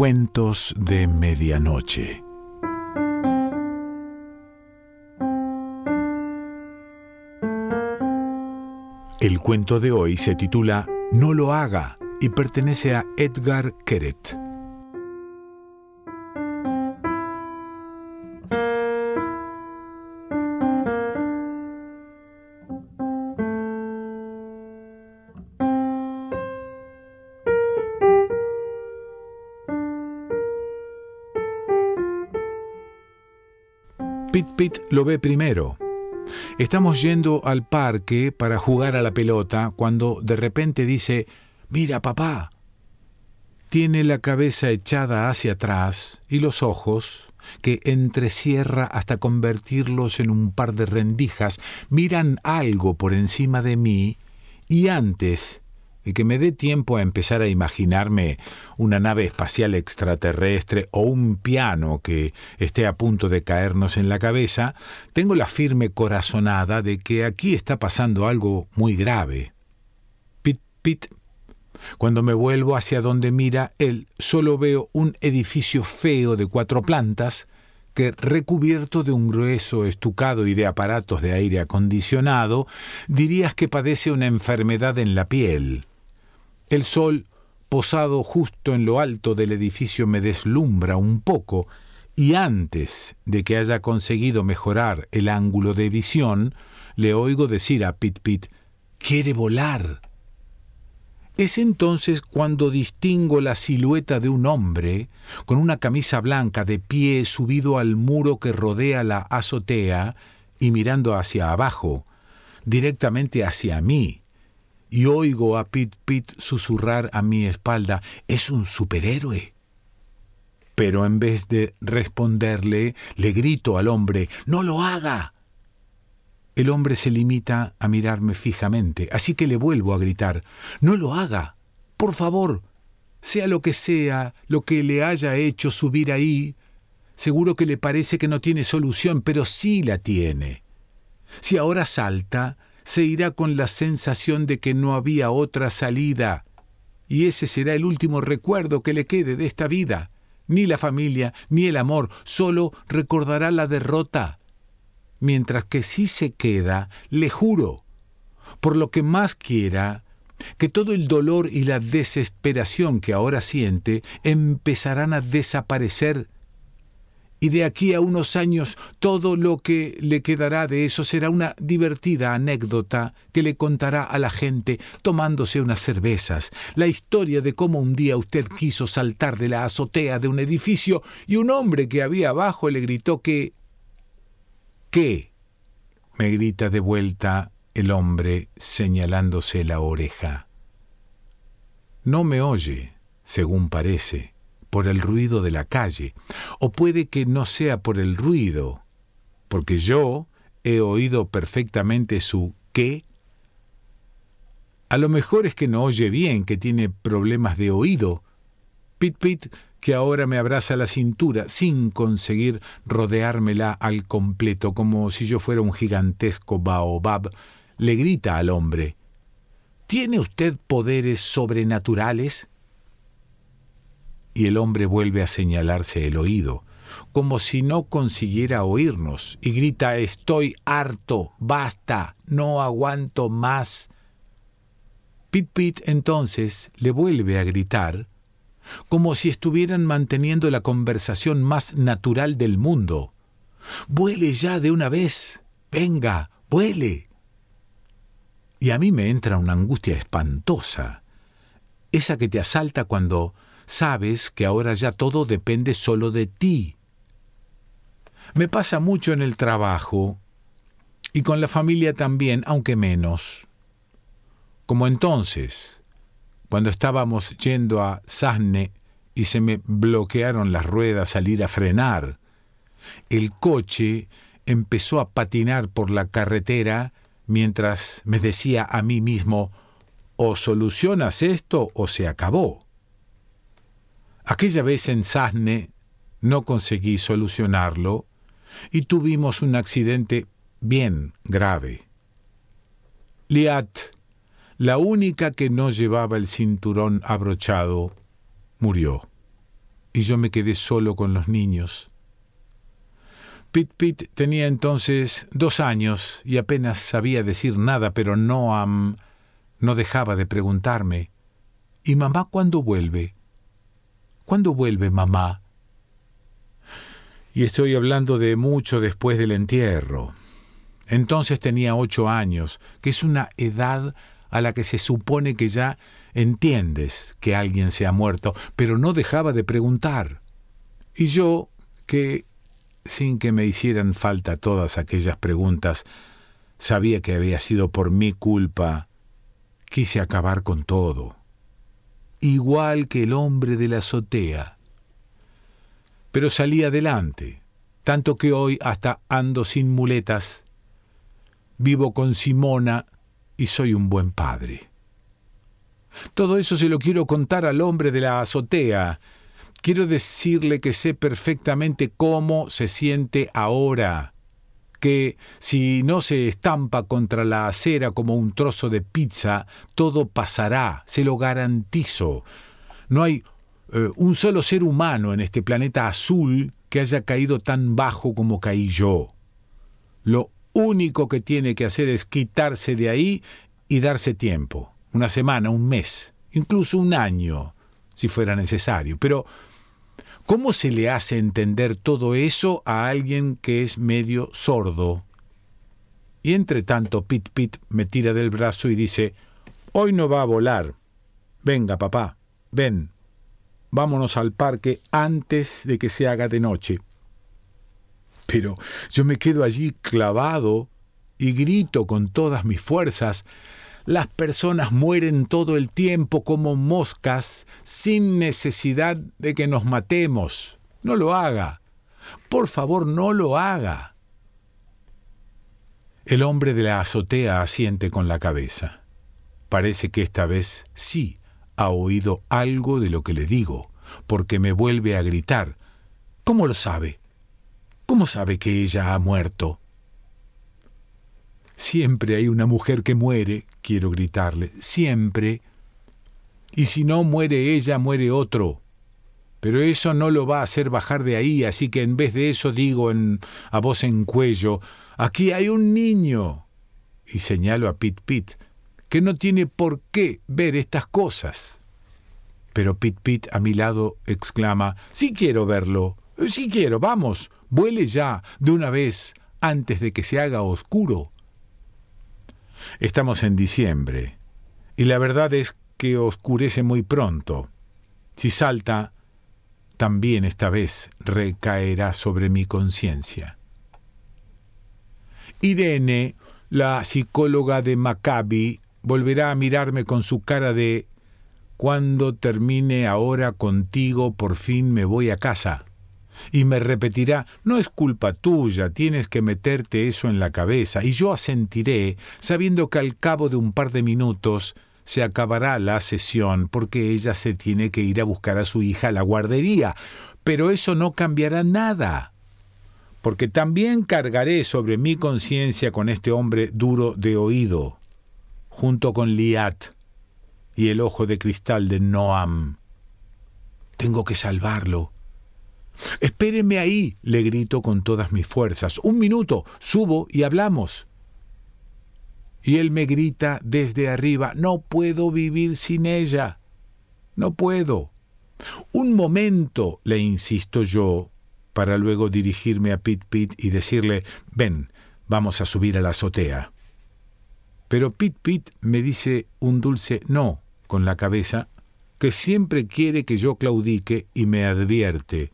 Cuentos de Medianoche. El cuento de hoy se titula No lo haga y pertenece a Edgar Keret. Pit Pit lo ve primero. Estamos yendo al parque para jugar a la pelota cuando de repente dice, Mira, papá. Tiene la cabeza echada hacia atrás y los ojos, que entrecierra hasta convertirlos en un par de rendijas, miran algo por encima de mí y antes y que me dé tiempo a empezar a imaginarme una nave espacial extraterrestre o un piano que esté a punto de caernos en la cabeza, tengo la firme corazonada de que aquí está pasando algo muy grave. Pit, pit. Cuando me vuelvo hacia donde mira él, solo veo un edificio feo de cuatro plantas, que recubierto de un grueso estucado y de aparatos de aire acondicionado, dirías que padece una enfermedad en la piel. El sol, posado justo en lo alto del edificio, me deslumbra un poco, y antes de que haya conseguido mejorar el ángulo de visión, le oigo decir a Pit Pit, quiere volar. Es entonces cuando distingo la silueta de un hombre con una camisa blanca de pie subido al muro que rodea la azotea y mirando hacia abajo, directamente hacia mí y oigo a Pit Pit susurrar a mi espalda, es un superhéroe. Pero en vez de responderle, le grito al hombre, no lo haga. El hombre se limita a mirarme fijamente, así que le vuelvo a gritar, no lo haga, por favor, sea lo que sea lo que le haya hecho subir ahí, seguro que le parece que no tiene solución, pero sí la tiene. Si ahora salta, se irá con la sensación de que no había otra salida, y ese será el último recuerdo que le quede de esta vida. Ni la familia, ni el amor, solo recordará la derrota. Mientras que si se queda, le juro, por lo que más quiera, que todo el dolor y la desesperación que ahora siente empezarán a desaparecer y de aquí a unos años todo lo que le quedará de eso será una divertida anécdota que le contará a la gente tomándose unas cervezas, la historia de cómo un día usted quiso saltar de la azotea de un edificio y un hombre que había abajo le gritó que... ¿Qué? me grita de vuelta el hombre señalándose la oreja. No me oye, según parece por el ruido de la calle, o puede que no sea por el ruido, porque yo he oído perfectamente su qué. A lo mejor es que no oye bien, que tiene problemas de oído. Pit Pit, que ahora me abraza la cintura sin conseguir rodeármela al completo, como si yo fuera un gigantesco baobab, le grita al hombre, ¿Tiene usted poderes sobrenaturales? Y el hombre vuelve a señalarse el oído, como si no consiguiera oírnos, y grita Estoy harto, basta, no aguanto más. Pit Pit entonces le vuelve a gritar, como si estuvieran manteniendo la conversación más natural del mundo. Vuele ya de una vez. Venga, vuele. Y a mí me entra una angustia espantosa, esa que te asalta cuando sabes que ahora ya todo depende solo de ti. Me pasa mucho en el trabajo y con la familia también, aunque menos. Como entonces, cuando estábamos yendo a Sasne y se me bloquearon las ruedas al ir a frenar. El coche empezó a patinar por la carretera mientras me decía a mí mismo, o solucionas esto o se acabó. Aquella vez en Sasne no conseguí solucionarlo y tuvimos un accidente bien grave. Liat, la única que no llevaba el cinturón abrochado, murió. y yo me quedé solo con los niños. Pit Pit tenía entonces dos años y apenas sabía decir nada, pero Noam no dejaba de preguntarme, ¿Y mamá cuándo vuelve? ¿Cuándo vuelve mamá? Y estoy hablando de mucho después del entierro. Entonces tenía ocho años, que es una edad a la que se supone que ya entiendes que alguien se ha muerto, pero no dejaba de preguntar. Y yo, que, sin que me hicieran falta todas aquellas preguntas, sabía que había sido por mi culpa, quise acabar con todo, igual que el hombre de la azotea. Pero salí adelante, tanto que hoy hasta ando sin muletas, vivo con Simona y soy un buen padre. Todo eso se lo quiero contar al hombre de la azotea. Quiero decirle que sé perfectamente cómo se siente ahora, que si no se estampa contra la acera como un trozo de pizza, todo pasará, se lo garantizo. No hay eh, un solo ser humano en este planeta azul que haya caído tan bajo como caí yo. Lo único que tiene que hacer es quitarse de ahí y darse tiempo una semana, un mes, incluso un año, si fuera necesario. Pero, ¿cómo se le hace entender todo eso a alguien que es medio sordo? Y entre tanto, Pit Pit me tira del brazo y dice, Hoy no va a volar. Venga, papá, ven. Vámonos al parque antes de que se haga de noche. Pero yo me quedo allí clavado y grito con todas mis fuerzas, las personas mueren todo el tiempo como moscas sin necesidad de que nos matemos. No lo haga. Por favor, no lo haga. El hombre de la azotea asiente con la cabeza. Parece que esta vez sí ha oído algo de lo que le digo, porque me vuelve a gritar. ¿Cómo lo sabe? ¿Cómo sabe que ella ha muerto? Siempre hay una mujer que muere, quiero gritarle, siempre. Y si no muere ella, muere otro. Pero eso no lo va a hacer bajar de ahí, así que en vez de eso digo en, a voz en cuello, aquí hay un niño. Y señalo a Pit Pit, que no tiene por qué ver estas cosas. Pero Pit Pit a mi lado exclama, sí quiero verlo, sí quiero, vamos, vuele ya, de una vez, antes de que se haga oscuro. Estamos en diciembre, y la verdad es que oscurece muy pronto. Si salta, también esta vez recaerá sobre mi conciencia. Irene, la psicóloga de Maccabi, volverá a mirarme con su cara de cuando termine ahora contigo, por fin me voy a casa y me repetirá, no es culpa tuya, tienes que meterte eso en la cabeza, y yo asentiré, sabiendo que al cabo de un par de minutos se acabará la sesión, porque ella se tiene que ir a buscar a su hija a la guardería, pero eso no cambiará nada, porque también cargaré sobre mi conciencia con este hombre duro de oído, junto con Liat y el ojo de cristal de Noam. Tengo que salvarlo, Espéreme ahí, le grito con todas mis fuerzas. Un minuto, subo y hablamos. Y él me grita desde arriba, no puedo vivir sin ella. No puedo. Un momento, le insisto yo, para luego dirigirme a Pit Pit y decirle, ven, vamos a subir a la azotea. Pero Pit Pit me dice un dulce no con la cabeza, que siempre quiere que yo claudique y me advierte,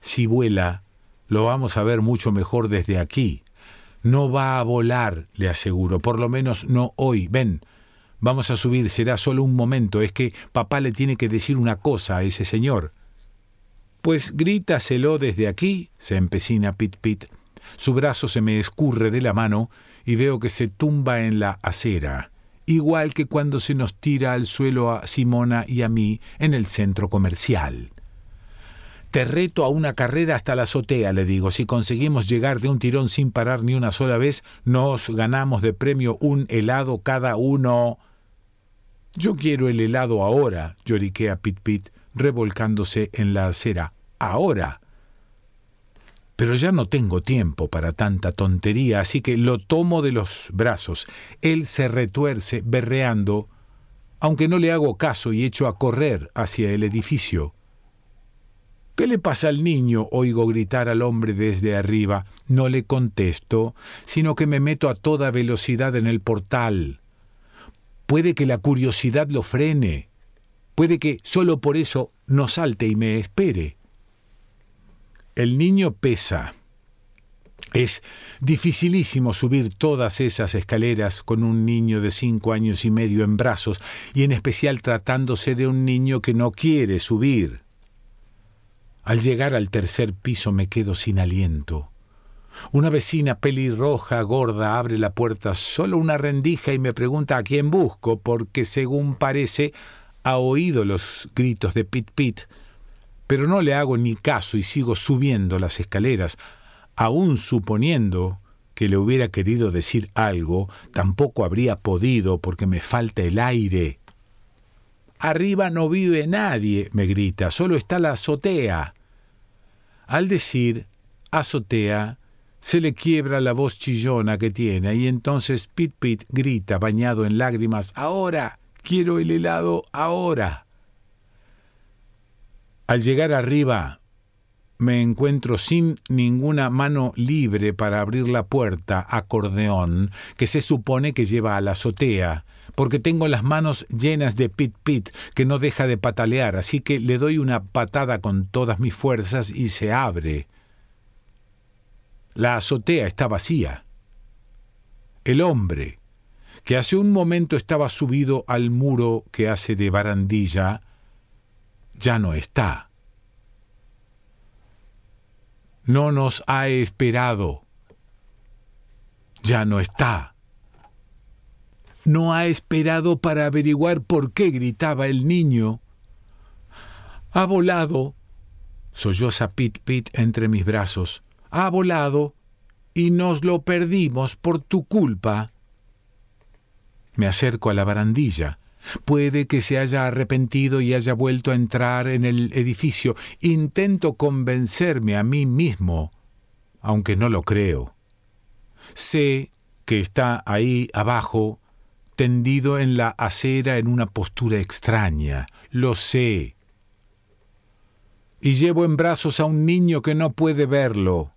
si vuela, lo vamos a ver mucho mejor desde aquí. No va a volar, le aseguro, por lo menos no hoy. Ven, vamos a subir, será solo un momento, es que papá le tiene que decir una cosa a ese señor. Pues grítaselo desde aquí, se empecina Pit Pit. Su brazo se me escurre de la mano y veo que se tumba en la acera, igual que cuando se nos tira al suelo a Simona y a mí en el centro comercial. Te reto a una carrera hasta la azotea, le digo. Si conseguimos llegar de un tirón sin parar ni una sola vez, nos ganamos de premio un helado cada uno. Yo quiero el helado ahora, lloriquea Pit Pit, revolcándose en la acera. Ahora. Pero ya no tengo tiempo para tanta tontería, así que lo tomo de los brazos. Él se retuerce, berreando, aunque no le hago caso y echo a correr hacia el edificio. ¿Qué le pasa al niño? oigo gritar al hombre desde arriba. No le contesto, sino que me meto a toda velocidad en el portal. Puede que la curiosidad lo frene. Puede que solo por eso no salte y me espere. El niño pesa. Es dificilísimo subir todas esas escaleras con un niño de cinco años y medio en brazos, y en especial tratándose de un niño que no quiere subir. Al llegar al tercer piso me quedo sin aliento. Una vecina pelirroja, gorda, abre la puerta solo una rendija y me pregunta a quién busco, porque según parece ha oído los gritos de Pit Pit, pero no le hago ni caso y sigo subiendo las escaleras, aun suponiendo que le hubiera querido decir algo, tampoco habría podido porque me falta el aire. Arriba no vive nadie, me grita, solo está la azotea. Al decir azotea, se le quiebra la voz chillona que tiene y entonces Pit Pit grita, bañado en lágrimas, Ahora, quiero el helado ahora. Al llegar arriba, me encuentro sin ninguna mano libre para abrir la puerta acordeón que se supone que lleva a la azotea, porque tengo las manos llenas de pit pit que no deja de patalear, así que le doy una patada con todas mis fuerzas y se abre. La azotea está vacía. El hombre, que hace un momento estaba subido al muro que hace de barandilla, ya no está. No nos ha esperado. Ya no está no ha esperado para averiguar por qué gritaba el niño. Ha volado, solloza Pit Pit entre mis brazos. Ha volado y nos lo perdimos por tu culpa. Me acerco a la barandilla. Puede que se haya arrepentido y haya vuelto a entrar en el edificio. Intento convencerme a mí mismo, aunque no lo creo. Sé que está ahí abajo tendido en la acera en una postura extraña. Lo sé. Y llevo en brazos a un niño que no puede verlo.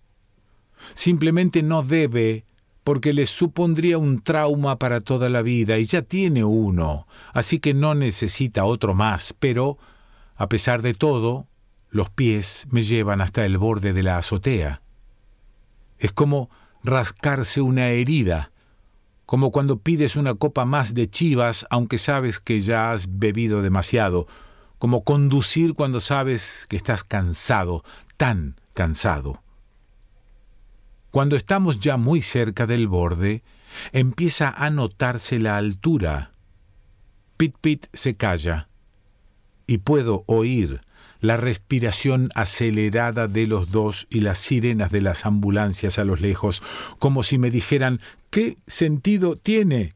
Simplemente no debe, porque le supondría un trauma para toda la vida, y ya tiene uno, así que no necesita otro más, pero, a pesar de todo, los pies me llevan hasta el borde de la azotea. Es como rascarse una herida, como cuando pides una copa más de chivas aunque sabes que ya has bebido demasiado, como conducir cuando sabes que estás cansado, tan cansado. Cuando estamos ya muy cerca del borde, empieza a notarse la altura. Pit Pit se calla y puedo oír la respiración acelerada de los dos y las sirenas de las ambulancias a los lejos, como si me dijeran ¿qué sentido tiene?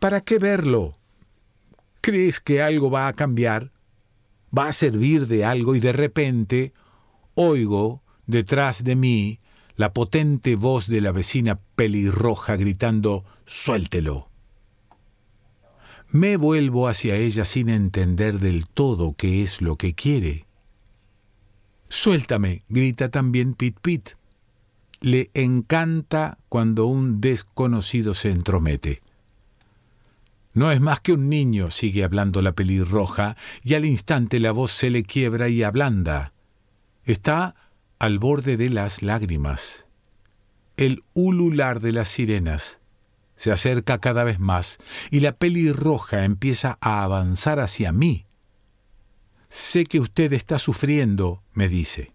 ¿Para qué verlo? ¿Crees que algo va a cambiar? ¿Va a servir de algo? Y de repente oigo detrás de mí la potente voz de la vecina pelirroja gritando Suéltelo. Me vuelvo hacia ella sin entender del todo qué es lo que quiere. Suéltame, grita también Pit Pit. Le encanta cuando un desconocido se entromete. No es más que un niño, sigue hablando la pelirroja, y al instante la voz se le quiebra y ablanda. Está al borde de las lágrimas. El ulular de las sirenas se acerca cada vez más y la pelirroja empieza a avanzar hacia mí. Sé que usted está sufriendo, me dice.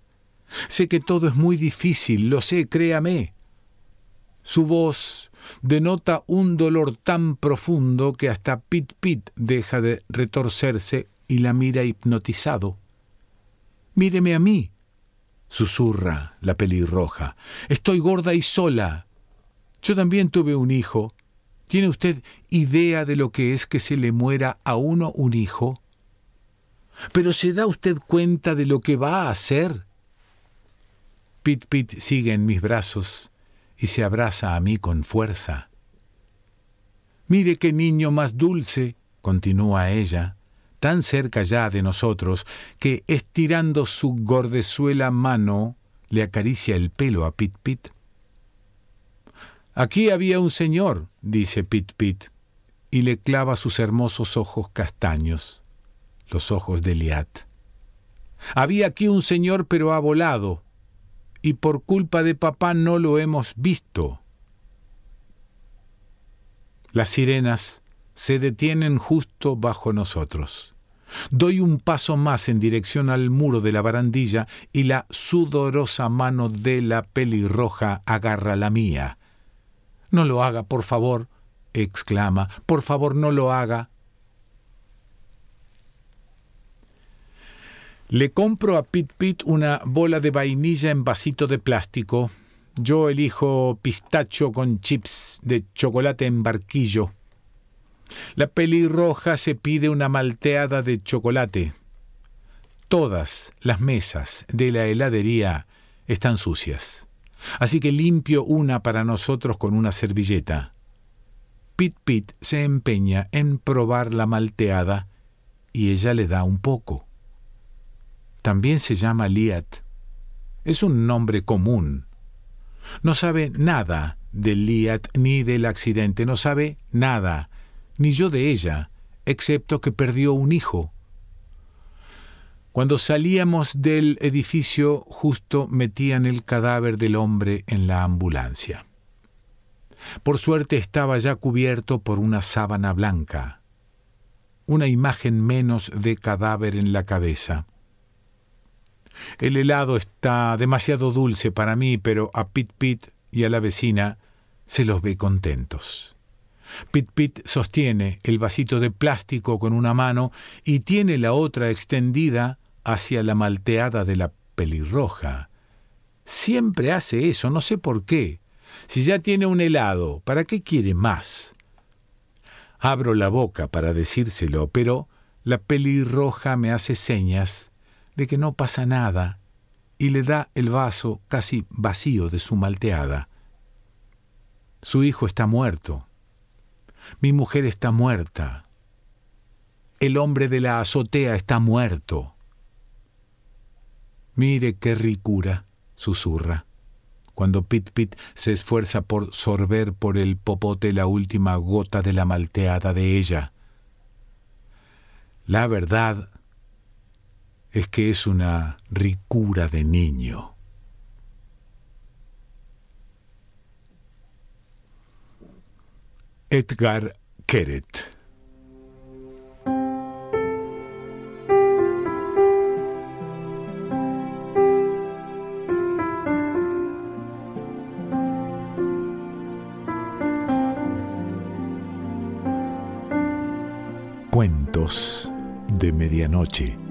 Sé que todo es muy difícil, lo sé, créame. Su voz denota un dolor tan profundo que hasta Pit Pit deja de retorcerse y la mira hipnotizado. Míreme a mí, susurra la pelirroja. Estoy gorda y sola. Yo también tuve un hijo. ¿Tiene usted idea de lo que es que se le muera a uno un hijo? ¿Pero se da usted cuenta de lo que va a hacer? Pit Pit sigue en mis brazos y se abraza a mí con fuerza. Mire qué niño más dulce, continúa ella, tan cerca ya de nosotros, que estirando su gordezuela mano le acaricia el pelo a Pit Pit. Aquí había un señor, dice Pit Pit, y le clava sus hermosos ojos castaños, los ojos de Liat. Había aquí un señor, pero ha volado, y por culpa de papá no lo hemos visto. Las sirenas se detienen justo bajo nosotros. Doy un paso más en dirección al muro de la barandilla y la sudorosa mano de la pelirroja agarra la mía. No lo haga, por favor, exclama. Por favor, no lo haga. Le compro a Pit Pit una bola de vainilla en vasito de plástico. Yo elijo pistacho con chips de chocolate en barquillo. La pelirroja se pide una malteada de chocolate. Todas las mesas de la heladería están sucias. Así que limpio una para nosotros con una servilleta. Pit Pit se empeña en probar la malteada y ella le da un poco. También se llama Liat. Es un nombre común. No sabe nada del Liat ni del accidente, no sabe nada, ni yo de ella, excepto que perdió un hijo. Cuando salíamos del edificio, justo metían el cadáver del hombre en la ambulancia. Por suerte estaba ya cubierto por una sábana blanca, una imagen menos de cadáver en la cabeza. El helado está demasiado dulce para mí, pero a Pit Pit y a la vecina se los ve contentos. Pit Pit sostiene el vasito de plástico con una mano y tiene la otra extendida hacia la malteada de la pelirroja. Siempre hace eso, no sé por qué. Si ya tiene un helado, ¿para qué quiere más? Abro la boca para decírselo, pero la pelirroja me hace señas de que no pasa nada y le da el vaso casi vacío de su malteada. Su hijo está muerto. Mi mujer está muerta. El hombre de la azotea está muerto. Mire qué ricura, susurra, cuando Pit Pit se esfuerza por sorber por el popote la última gota de la malteada de ella. La verdad es que es una ricura de niño. Edgar Keret Cuentos de Medianoche.